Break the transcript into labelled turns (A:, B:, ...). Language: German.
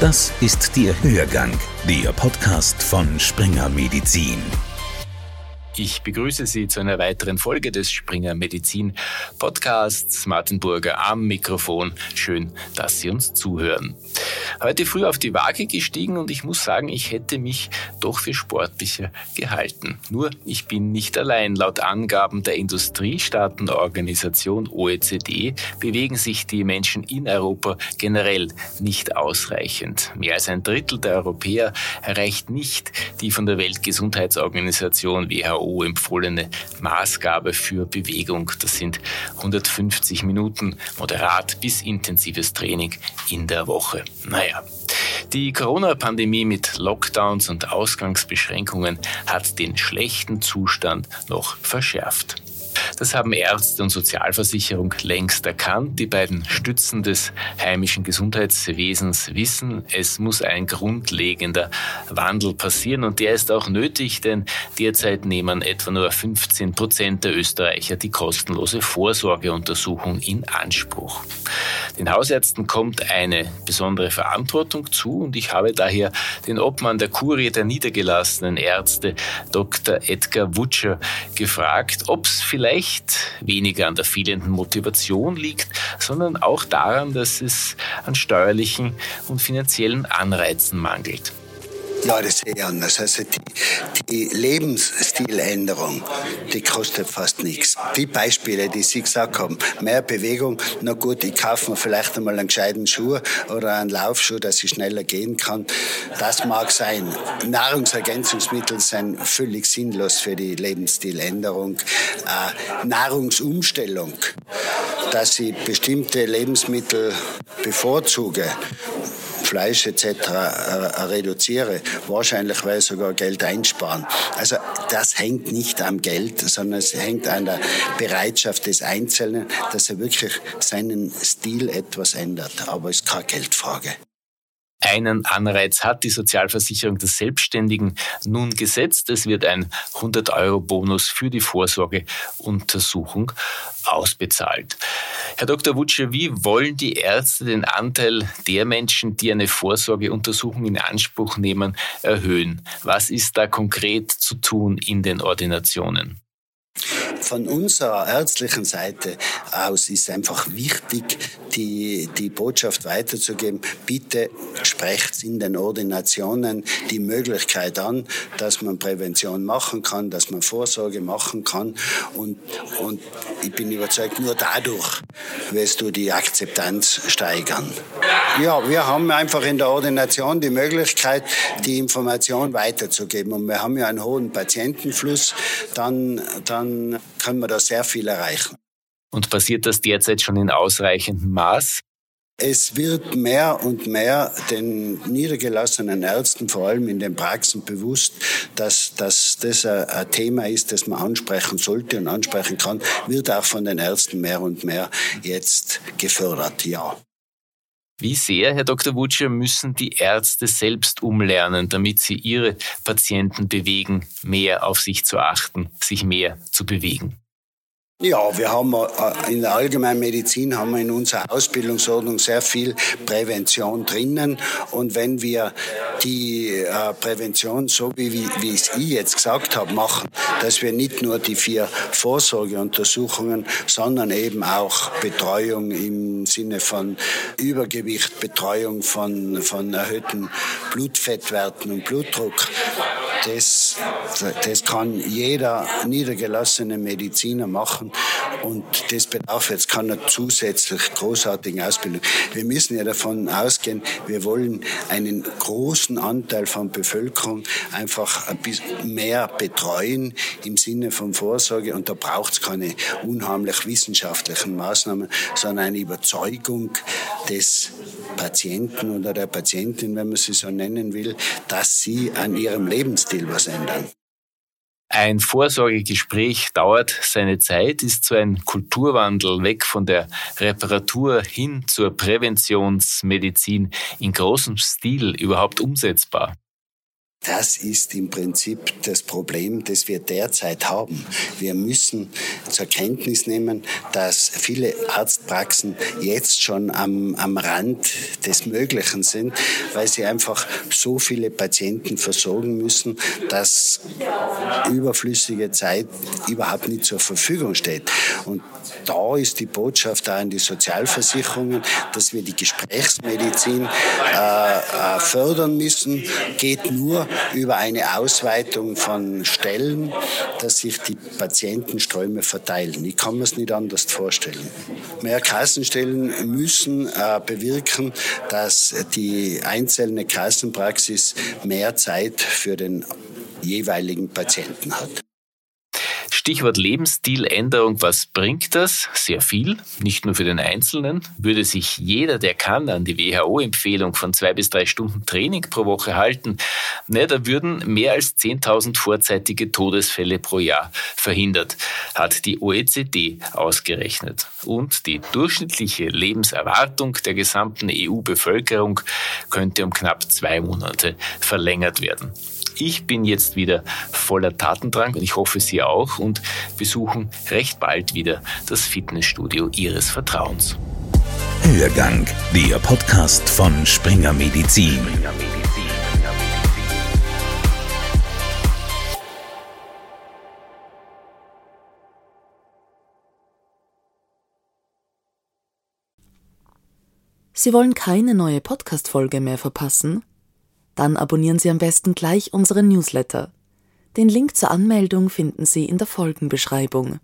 A: Das ist der Hörgang, der Podcast von Springer Medizin.
B: Ich begrüße Sie zu einer weiteren Folge des Springer Medizin Podcasts. Martin Burger am Mikrofon. Schön, dass Sie uns zuhören. Heute früh auf die Waage gestiegen und ich muss sagen, ich hätte mich doch für sportlicher gehalten. Nur ich bin nicht allein. Laut Angaben der Industriestaatenorganisation OECD bewegen sich die Menschen in Europa generell nicht ausreichend. Mehr als ein Drittel der Europäer erreicht nicht die von der Weltgesundheitsorganisation WHO WHO empfohlene Maßgabe für Bewegung. Das sind 150 Minuten moderat bis intensives Training in der Woche. Naja. Die Corona-Pandemie mit Lockdowns und Ausgangsbeschränkungen hat den schlechten Zustand noch verschärft. Das haben Ärzte und Sozialversicherung längst erkannt. Die beiden Stützen des heimischen Gesundheitswesens wissen, es muss ein grundlegender Wandel passieren und der ist auch nötig, denn derzeit nehmen etwa nur 15 Prozent der Österreicher die kostenlose Vorsorgeuntersuchung in Anspruch. Den Hausärzten kommt eine besondere Verantwortung zu und ich habe daher den Obmann der Kurie der niedergelassenen Ärzte, Dr. Edgar Wutscher, gefragt, ob es vielleicht weniger an der fehlenden Motivation liegt, sondern auch daran, dass es an steuerlichen und finanziellen Anreizen mangelt.
C: Sehe ich anders. Also die, die Lebensstiländerung, die kostet fast nichts. Die Beispiele, die Sie gesagt haben, mehr Bewegung, na gut, ich kaufe mir vielleicht einmal einen gescheiten Schuh oder einen Laufschuh, dass ich schneller gehen kann. Das mag sein. Nahrungsergänzungsmittel sind völlig sinnlos für die Lebensstiländerung. Äh, Nahrungsumstellung, dass ich bestimmte Lebensmittel bevorzuge Fleisch etc. Äh, reduziere, wahrscheinlich werde ich sogar Geld einsparen. Also das hängt nicht am Geld, sondern es hängt an der Bereitschaft des Einzelnen, dass er wirklich seinen Stil etwas ändert. Aber es ist keine Geldfrage.
B: Einen Anreiz hat die Sozialversicherung der Selbstständigen nun gesetzt. Es wird ein 100-Euro-Bonus für die Vorsorgeuntersuchung ausbezahlt. Herr Dr. Wutsche, wie wollen die Ärzte den Anteil der Menschen, die eine Vorsorgeuntersuchung in Anspruch nehmen, erhöhen? Was ist da konkret zu tun in den Ordinationen?
C: Von unserer ärztlichen Seite aus ist einfach wichtig, die, die Botschaft weiterzugeben, bitte sprecht in den Ordinationen die Möglichkeit an, dass man Prävention machen kann, dass man Vorsorge machen kann. Und, und ich bin überzeugt, nur dadurch wirst du die Akzeptanz steigern. Ja, wir haben einfach in der Ordination die Möglichkeit, die Information weiterzugeben. Und wir haben ja einen hohen Patientenfluss, dann, dann können wir da sehr viel erreichen.
B: Und passiert das derzeit schon in ausreichendem Maß?
C: Es wird mehr und mehr den niedergelassenen Ärzten, vor allem in den Praxen, bewusst, dass, dass das ein Thema ist, das man ansprechen sollte und ansprechen kann, wird auch von den Ärzten mehr und mehr jetzt gefördert, ja.
B: Wie sehr, Herr Dr. Wutsche, müssen die Ärzte selbst umlernen, damit sie ihre Patienten bewegen, mehr auf sich zu achten, sich mehr zu bewegen?
C: Ja, wir haben äh, in der Allgemeinmedizin haben wir in unserer Ausbildungsordnung sehr viel Prävention drinnen. Und wenn wir die äh, Prävention so wie, wie es ich jetzt gesagt habe machen, dass wir nicht nur die vier Vorsorgeuntersuchungen, sondern eben auch Betreuung im Sinne von Übergewicht, Betreuung von, von erhöhten Blutfettwerten und Blutdruck, das, das kann jeder niedergelassene Mediziner machen und das bedarf jetzt keiner zusätzlich großartigen Ausbildung. Wir müssen ja davon ausgehen, wir wollen einen großen Anteil von Bevölkerung einfach ein bisschen mehr betreuen im Sinne von Vorsorge und da braucht es keine unheimlich wissenschaftlichen Maßnahmen, sondern eine Überzeugung des Patienten oder der Patientin, wenn man sie so nennen will, dass sie an ihrem Lebensstil was ändern.
B: Ein Vorsorgegespräch dauert seine Zeit, ist so ein Kulturwandel weg von der Reparatur hin zur Präventionsmedizin in großem Stil überhaupt umsetzbar?
C: Das ist im Prinzip das Problem, das wir derzeit haben. Wir müssen zur Kenntnis nehmen, dass viele Arztpraxen jetzt schon am, am Rand des Möglichen sind, weil sie einfach so viele Patienten versorgen müssen, dass überflüssige Zeit überhaupt nicht zur Verfügung steht. Und da ist die Botschaft auch an die Sozialversicherungen, dass wir die Gesprächsmedizin äh, äh, fördern müssen. Geht nur über eine Ausweitung von Stellen, dass sich die Patientenströme verteilen. Ich kann mir es nicht anders vorstellen. Mehr Kassenstellen müssen äh, bewirken, dass die einzelne Kassenpraxis mehr Zeit für den jeweiligen Patienten hat.
B: Stichwort Lebensstiländerung, was bringt das? Sehr viel, nicht nur für den Einzelnen. Würde sich jeder, der kann, an die WHO-Empfehlung von zwei bis drei Stunden Training pro Woche halten, ne, da würden mehr als 10.000 vorzeitige Todesfälle pro Jahr verhindert, hat die OECD ausgerechnet. Und die durchschnittliche Lebenserwartung der gesamten EU-Bevölkerung könnte um knapp zwei Monate verlängert werden. Ich bin jetzt wieder voller Tatendrang und ich hoffe Sie auch und besuchen recht bald wieder das Fitnessstudio Ihres Vertrauens.
A: Hörgang, der Podcast von Springer Medizin.
D: Sie wollen keine neue Podcast-Folge mehr verpassen? Dann abonnieren Sie am besten gleich unseren Newsletter. Den Link zur Anmeldung finden Sie in der Folgenbeschreibung.